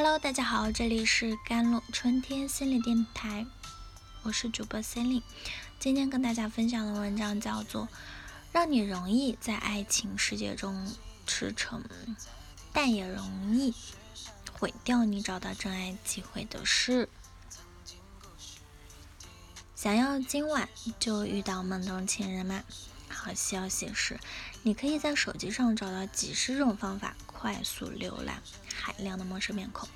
Hello，大家好，这里是甘露春天心理电台，我是主播 c e l i n e 今天跟大家分享的文章叫做《让你容易在爱情世界中驰骋，但也容易毁掉你找到真爱机会的事》。想要今晚就遇到梦中情人吗？好消息是，你可以在手机上找到几十种方法，快速浏览海量的陌生面孔，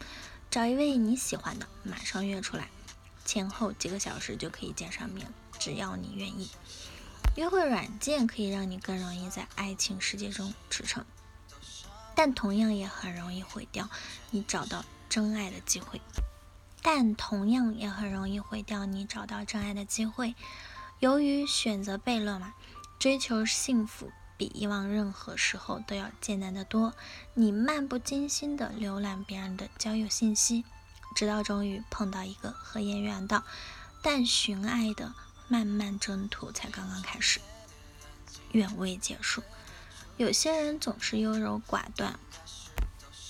找一位你喜欢的，马上约出来，前后几个小时就可以见上面，只要你愿意。约会软件可以让你更容易在爱情世界中驰骋，但同样也很容易毁掉你找到真爱的机会。但同样也很容易毁掉你找到真爱的机会。由于选择悖论嘛，追求幸福比以往任何时候都要艰难得多。你漫不经心地浏览别人的交友信息，直到终于碰到一个和颜悦的，但寻爱的漫漫征途才刚刚开始，远未结束。有些人总是优柔寡断。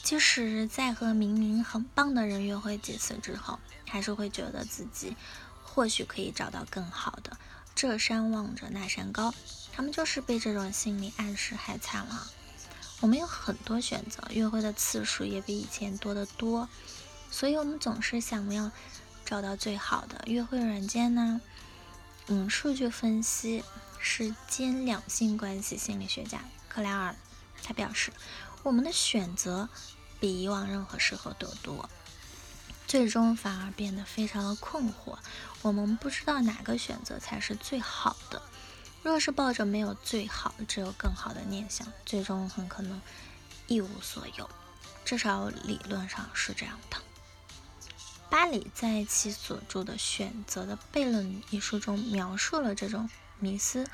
即使在和明明很棒的人约会几次之后，还是会觉得自己或许可以找到更好的。这山望着那山高，他们就是被这种心理暗示害惨了。我们有很多选择，约会的次数也比以前多得多，所以我们总是想要找到最好的约会软件呢。嗯，数据分析是兼两性关系心理学家克莱尔，他表示。我们的选择比以往任何时候都多，最终反而变得非常的困惑。我们不知道哪个选择才是最好的。若是抱着没有最好，只有更好的念想，最终很可能一无所有。至少理论上是这样的。巴里在其所著的《选择的悖论》一书中描述了这种迷思，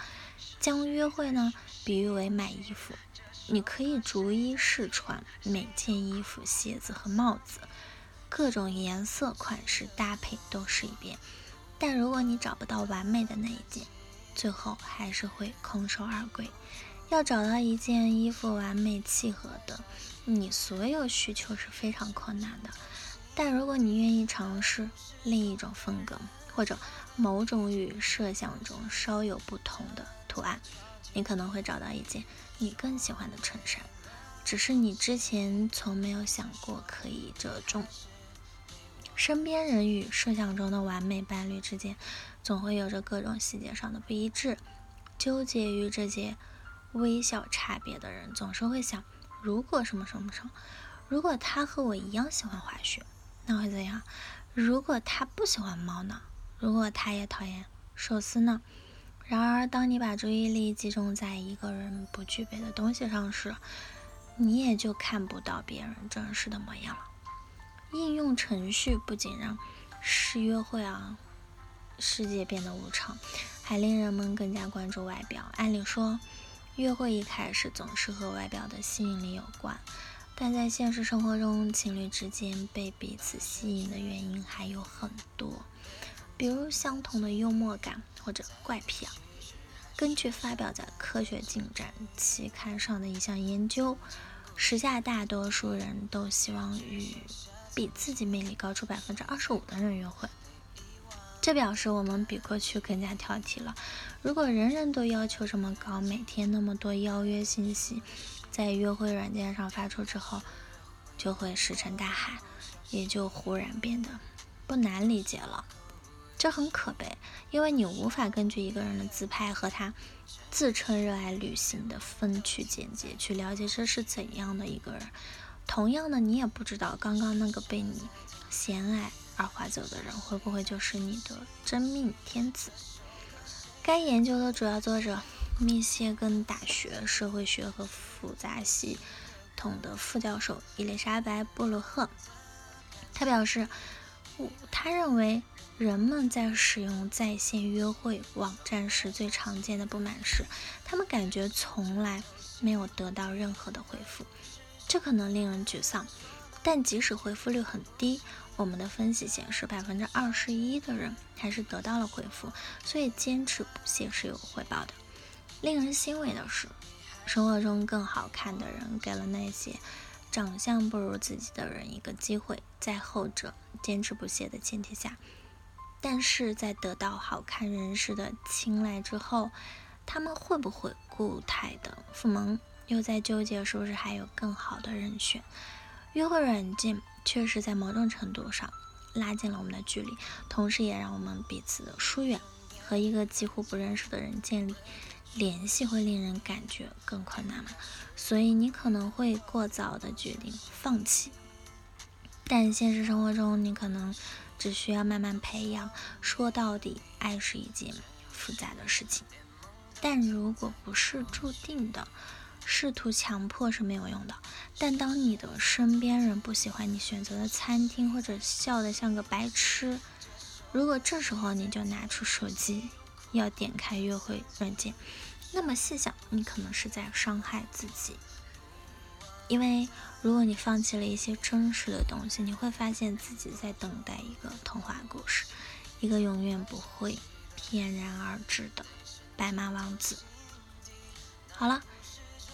将约会呢比喻为买衣服。你可以逐一试穿每件衣服、鞋子和帽子，各种颜色、款式搭配都试一遍。但如果你找不到完美的那一件，最后还是会空手而归。要找到一件衣服完美契合的你所有需求是非常困难的。但如果你愿意尝试另一种风格，或者某种与设想中稍有不同的图案，你可能会找到一件你更喜欢的衬衫，只是你之前从没有想过可以折中。身边人与设想中的完美伴侣之间，总会有着各种细节上的不一致。纠结于这些微小差别的人，总是会想：如果什么什么什么，如果他和我一样喜欢滑雪，那会怎样？如果他不喜欢猫呢？如果他也讨厌寿司呢？然而，当你把注意力集中在一个人不具备的东西上时，你也就看不到别人真实的模样了。应用程序不仅让试约会啊世界变得无常，还令人们更加关注外表。按理说，约会一开始总是和外表的吸引力有关，但在现实生活中，情侣之间被彼此吸引的原因还有很多。比如相同的幽默感或者怪癖啊。根据发表在《科学进展》期刊上的一项研究，时下大多数人都希望与比自己魅力高出百分之二十五的人约会。这表示我们比过去更加挑剔了。如果人人都要求这么高，每天那么多邀约信息在约会软件上发出之后，就会石沉大海，也就忽然变得不难理解了。这很可悲，因为你无法根据一个人的自拍和他自称热爱旅行的分区简介去了解这是怎样的一个人。同样的，你也不知道刚刚那个被你嫌爱而划走的人会不会就是你的真命天子。该研究的主要作者，密歇根大学社会学和复杂系统的副教授伊丽莎白·布鲁赫，他表示，他认为。人们在使用在线约会网站时，最常见的不满是，他们感觉从来没有得到任何的回复，这可能令人沮丧。但即使回复率很低，我们的分析显示，百分之二十一的人还是得到了回复，所以坚持不懈是有回报的。令人欣慰的是，生活中更好看的人给了那些长相不如自己的人一个机会，在后者坚持不懈的前提下。但是在得到好看人士的青睐之后，他们会不会固态的复萌？又在纠结是不是还有更好的人选？约会软件确实在某种程度上拉近了我们的距离，同时也让我们彼此的疏远。和一个几乎不认识的人建立联系会令人感觉更困难嘛？所以你可能会过早的决定放弃。但现实生活中，你可能只需要慢慢培养。说到底，爱是一件复杂的事情。但如果不是注定的，试图强迫是没有用的。但当你的身边人不喜欢你选择的餐厅，或者笑得像个白痴，如果这时候你就拿出手机要点开约会软件，那么细想，你可能是在伤害自己。因为如果你放弃了一些真实的东西，你会发现自己在等待一个童话故事，一个永远不会翩然而至的白马王子。好了，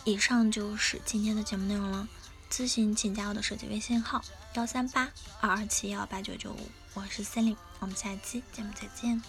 以上就是今天的节目内容了。咨询请加我的手机微信号：幺三八二二七幺八九九五，我是 Celine，我们下期节目再见。